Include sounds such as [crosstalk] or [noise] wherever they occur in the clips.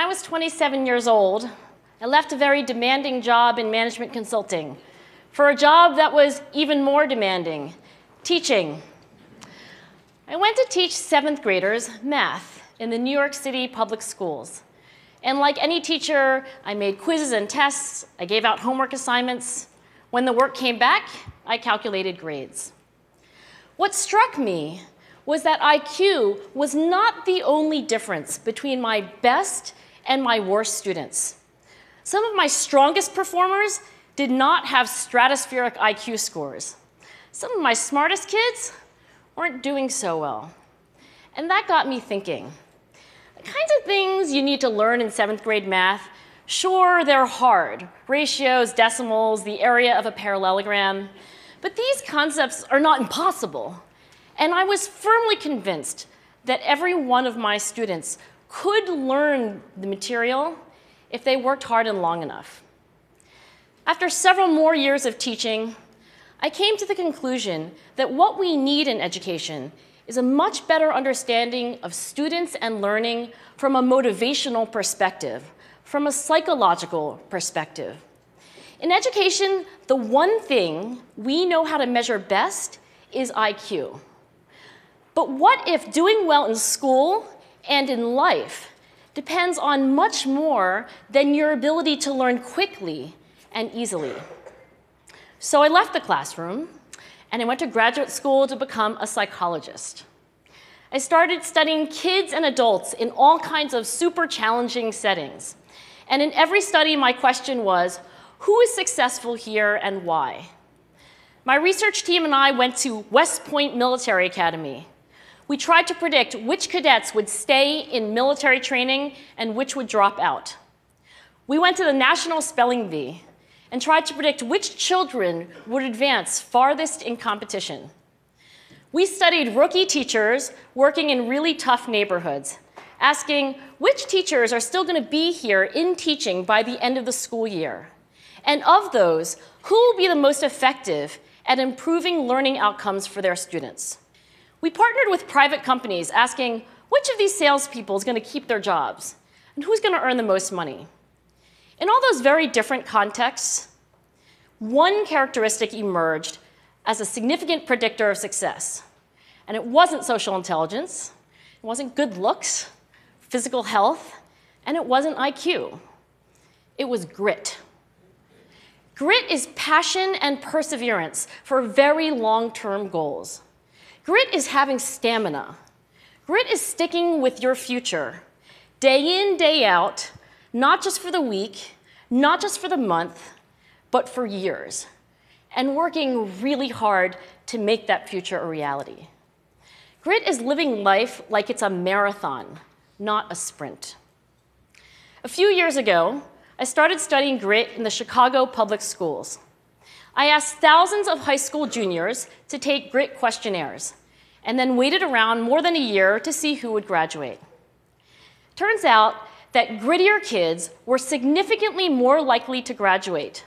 I was 27 years old, I left a very demanding job in management consulting for a job that was even more demanding teaching. I went to teach seventh graders math in the New York City public schools. And like any teacher, I made quizzes and tests, I gave out homework assignments. When the work came back, I calculated grades. What struck me was that IQ was not the only difference between my best and my worst students. Some of my strongest performers did not have stratospheric IQ scores. Some of my smartest kids weren't doing so well. And that got me thinking. The kinds of things you need to learn in seventh grade math, sure, they're hard ratios, decimals, the area of a parallelogram. But these concepts are not impossible. And I was firmly convinced that every one of my students could learn the material if they worked hard and long enough. After several more years of teaching, I came to the conclusion that what we need in education is a much better understanding of students and learning from a motivational perspective, from a psychological perspective. In education, the one thing we know how to measure best is IQ. But what if doing well in school and in life depends on much more than your ability to learn quickly and easily? So I left the classroom and I went to graduate school to become a psychologist. I started studying kids and adults in all kinds of super challenging settings. And in every study, my question was who is successful here and why? My research team and I went to West Point Military Academy. We tried to predict which cadets would stay in military training and which would drop out. We went to the National Spelling Bee and tried to predict which children would advance farthest in competition. We studied rookie teachers working in really tough neighborhoods, asking which teachers are still going to be here in teaching by the end of the school year. And of those, who will be the most effective at improving learning outcomes for their students? We partnered with private companies asking which of these salespeople is going to keep their jobs and who's going to earn the most money. In all those very different contexts, one characteristic emerged as a significant predictor of success. And it wasn't social intelligence, it wasn't good looks, physical health, and it wasn't IQ. It was grit. Grit is passion and perseverance for very long term goals. Grit is having stamina. Grit is sticking with your future, day in, day out, not just for the week, not just for the month, but for years, and working really hard to make that future a reality. Grit is living life like it's a marathon, not a sprint. A few years ago, I started studying grit in the Chicago public schools. I asked thousands of high school juniors to take grit questionnaires and then waited around more than a year to see who would graduate. Turns out that grittier kids were significantly more likely to graduate,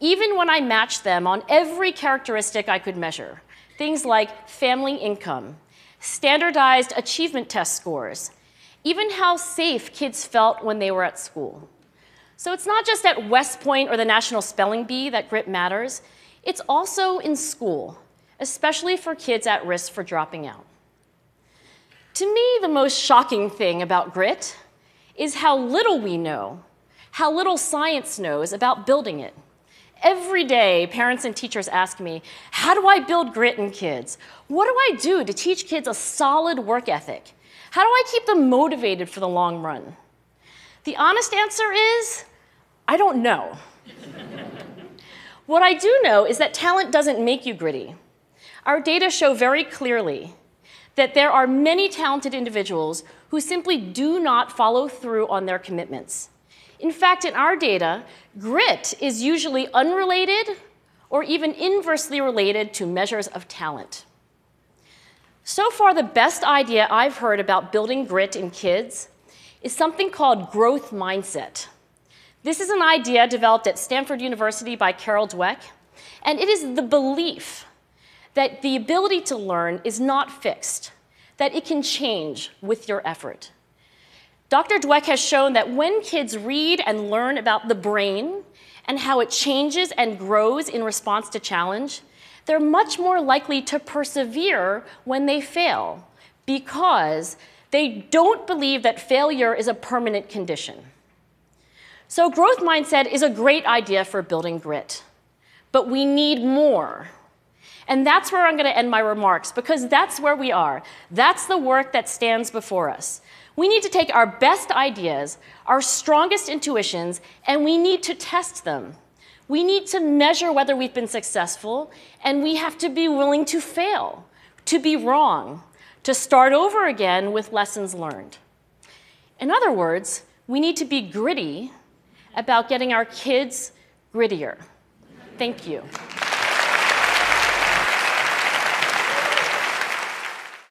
even when I matched them on every characteristic I could measure things like family income, standardized achievement test scores, even how safe kids felt when they were at school. So it's not just at West Point or the National Spelling Bee that grit matters, it's also in school, especially for kids at risk for dropping out. To me, the most shocking thing about grit is how little we know, how little science knows about building it. Every day, parents and teachers ask me, How do I build grit in kids? What do I do to teach kids a solid work ethic? How do I keep them motivated for the long run? The honest answer is I don't know. [laughs] what I do know is that talent doesn't make you gritty. Our data show very clearly that there are many talented individuals who simply do not follow through on their commitments. In fact, in our data, grit is usually unrelated or even inversely related to measures of talent. So far, the best idea I've heard about building grit in kids is something called growth mindset. This is an idea developed at Stanford University by Carol Dweck, and it is the belief that the ability to learn is not fixed, that it can change with your effort. Dr. Dweck has shown that when kids read and learn about the brain and how it changes and grows in response to challenge, they're much more likely to persevere when they fail because they don't believe that failure is a permanent condition. So, growth mindset is a great idea for building grit, but we need more. And that's where I'm going to end my remarks because that's where we are. That's the work that stands before us. We need to take our best ideas, our strongest intuitions, and we need to test them. We need to measure whether we've been successful, and we have to be willing to fail, to be wrong, to start over again with lessons learned. In other words, we need to be gritty about getting our kids grittier. Thank you.